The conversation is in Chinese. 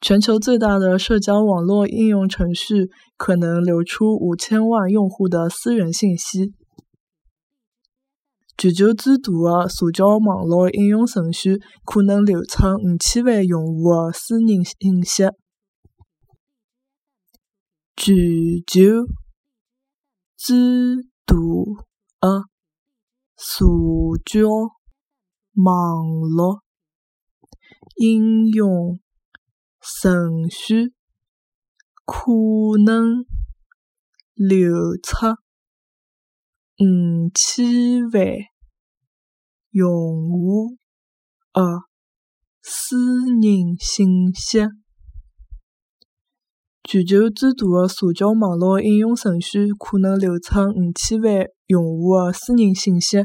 全球最大的社交网络应用程序可能流出五千万用户的私人信息。全球最大的社交网络应用程序可能流出五千万用户的私人信息。全球最大的社交网络应用程序可能流出五千万用户的私人信息。全球最大的社交网络应用程序可能流出五千万用户的私人信息。